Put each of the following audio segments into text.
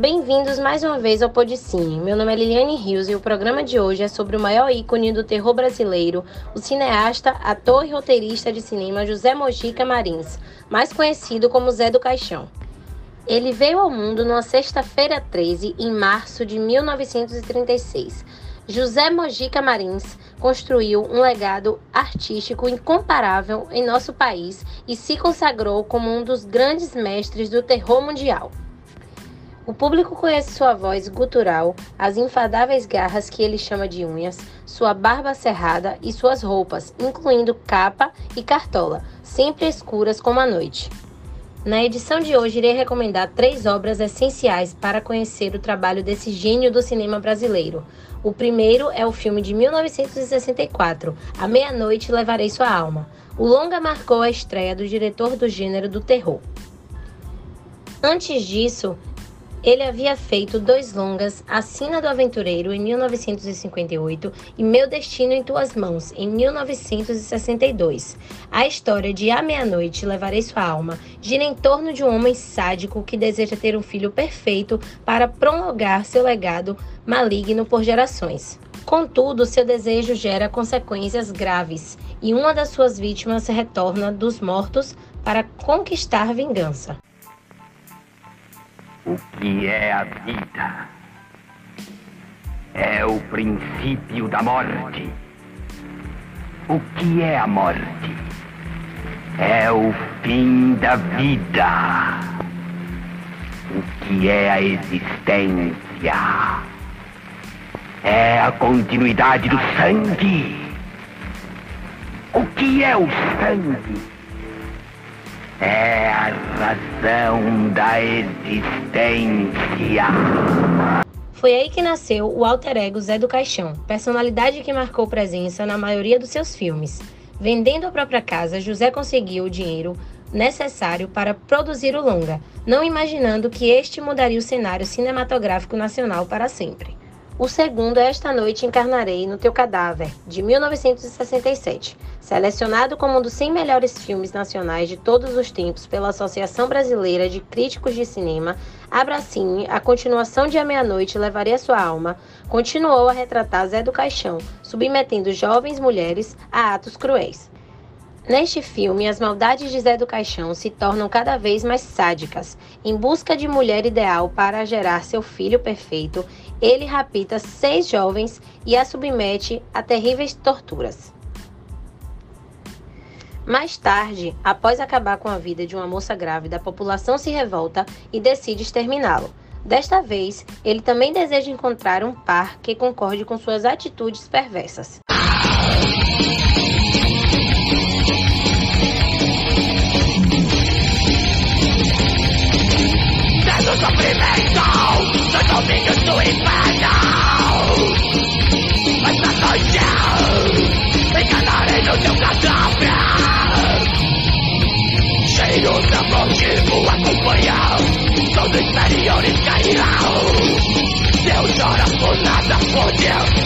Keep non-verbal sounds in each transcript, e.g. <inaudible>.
Bem-vindos mais uma vez ao Podicine. Meu nome é Liliane Rios e o programa de hoje é sobre o maior ícone do terror brasileiro, o cineasta, ator e roteirista de cinema José Mojica Marins, mais conhecido como Zé do Caixão. Ele veio ao mundo numa sexta-feira 13, em março de 1936. José Mojica Marins construiu um legado artístico incomparável em nosso país e se consagrou como um dos grandes mestres do terror mundial. O público conhece sua voz gutural, as infadáveis garras que ele chama de unhas, sua barba cerrada e suas roupas, incluindo capa e cartola, sempre escuras como a noite. Na edição de hoje, irei recomendar três obras essenciais para conhecer o trabalho desse gênio do cinema brasileiro. O primeiro é o filme de 1964, A Meia-Noite Levarei Sua Alma. O longa marcou a estreia do diretor do gênero do terror. Antes disso, ele havia feito dois longas, A Sina do Aventureiro, em 1958, e Meu Destino em Tuas Mãos, em 1962. A história de A Meia-Noite Levarei Sua Alma gira em torno de um homem sádico que deseja ter um filho perfeito para prolongar seu legado maligno por gerações. Contudo, seu desejo gera consequências graves e uma das suas vítimas retorna dos mortos para conquistar vingança. O que é a vida? É o princípio da morte. O que é a morte? É o fim da vida. O que é a existência? É a continuidade do sangue. O que é o sangue? É a razão da existência. Foi aí que nasceu o alter ego Zé do Caixão, personalidade que marcou presença na maioria dos seus filmes. Vendendo a própria casa, José conseguiu o dinheiro necessário para produzir o longa, não imaginando que este mudaria o cenário cinematográfico nacional para sempre. O segundo é Esta Noite Encarnarei no Teu Cadáver, de 1967, selecionado como um dos 100 melhores filmes nacionais de todos os tempos pela Associação Brasileira de Críticos de Cinema, Abracine, a continuação de A Meia-Noite Levaria Sua Alma, continuou a retratar Zé do Caixão, submetendo jovens mulheres a atos cruéis. Neste filme, as maldades de Zé do Caixão se tornam cada vez mais sádicas. Em busca de mulher ideal para gerar seu filho perfeito, ele rapta seis jovens e a submete a terríveis torturas. Mais tarde, após acabar com a vida de uma moça grávida, a população se revolta e decide exterminá-lo. Desta vez, ele também deseja encontrar um par que concorde com suas atitudes perversas. Todos inferiores cairão por nada fazer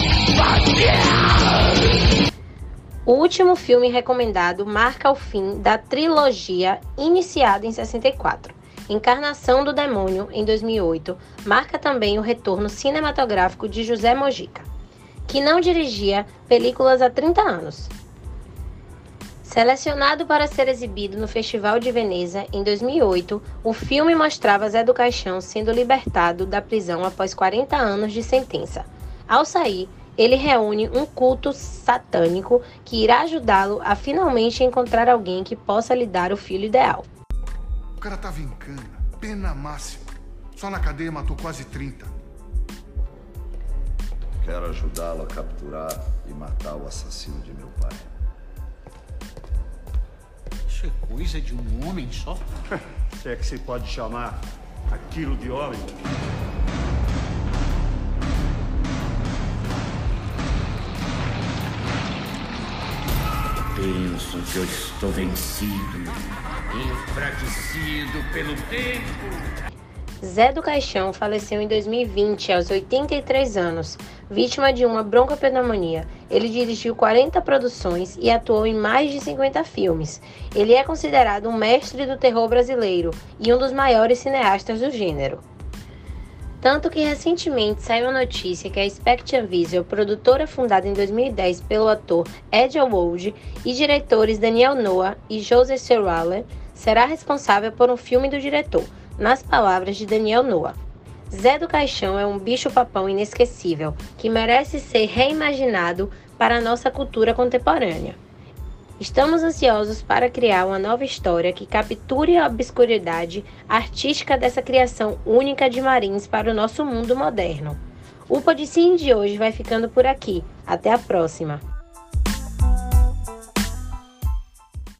o último filme recomendado marca o fim da trilogia iniciada em 64. Encarnação do Demônio, em 2008, marca também o retorno cinematográfico de José Mojica, que não dirigia películas há 30 anos. Selecionado para ser exibido no Festival de Veneza em 2008, o filme mostrava Zé do Caixão sendo libertado da prisão após 40 anos de sentença. Ao sair, ele reúne um culto satânico que irá ajudá-lo a finalmente encontrar alguém que possa lhe dar o filho ideal cara tava em cana, pena máxima. Só na cadeia matou quase 30. Quero ajudá-lo a capturar e matar o assassino de meu pai. Coisa de um homem só? <laughs> Se é que se pode chamar aquilo de homem. Penso que eu estou vencido enfraquecido pelo tempo. Zé do Caixão faleceu em 2020, aos 83 anos, vítima de uma broncopneumonia. Ele dirigiu 40 produções e atuou em mais de 50 filmes. Ele é considerado um mestre do terror brasileiro e um dos maiores cineastas do gênero. Tanto que recentemente saiu a notícia que a Spectrum Visual, produtora fundada em 2010 pelo ator Ed Wold e diretores Daniel Noah e Joseph Serraller, será responsável por um filme do diretor, nas palavras de Daniel Noah. Zé do Caixão é um bicho-papão inesquecível que merece ser reimaginado para a nossa cultura contemporânea. Estamos ansiosos para criar uma nova história que capture a obscuridade artística dessa criação única de Marins para o nosso mundo moderno. O Podicine de hoje vai ficando por aqui. Até a próxima!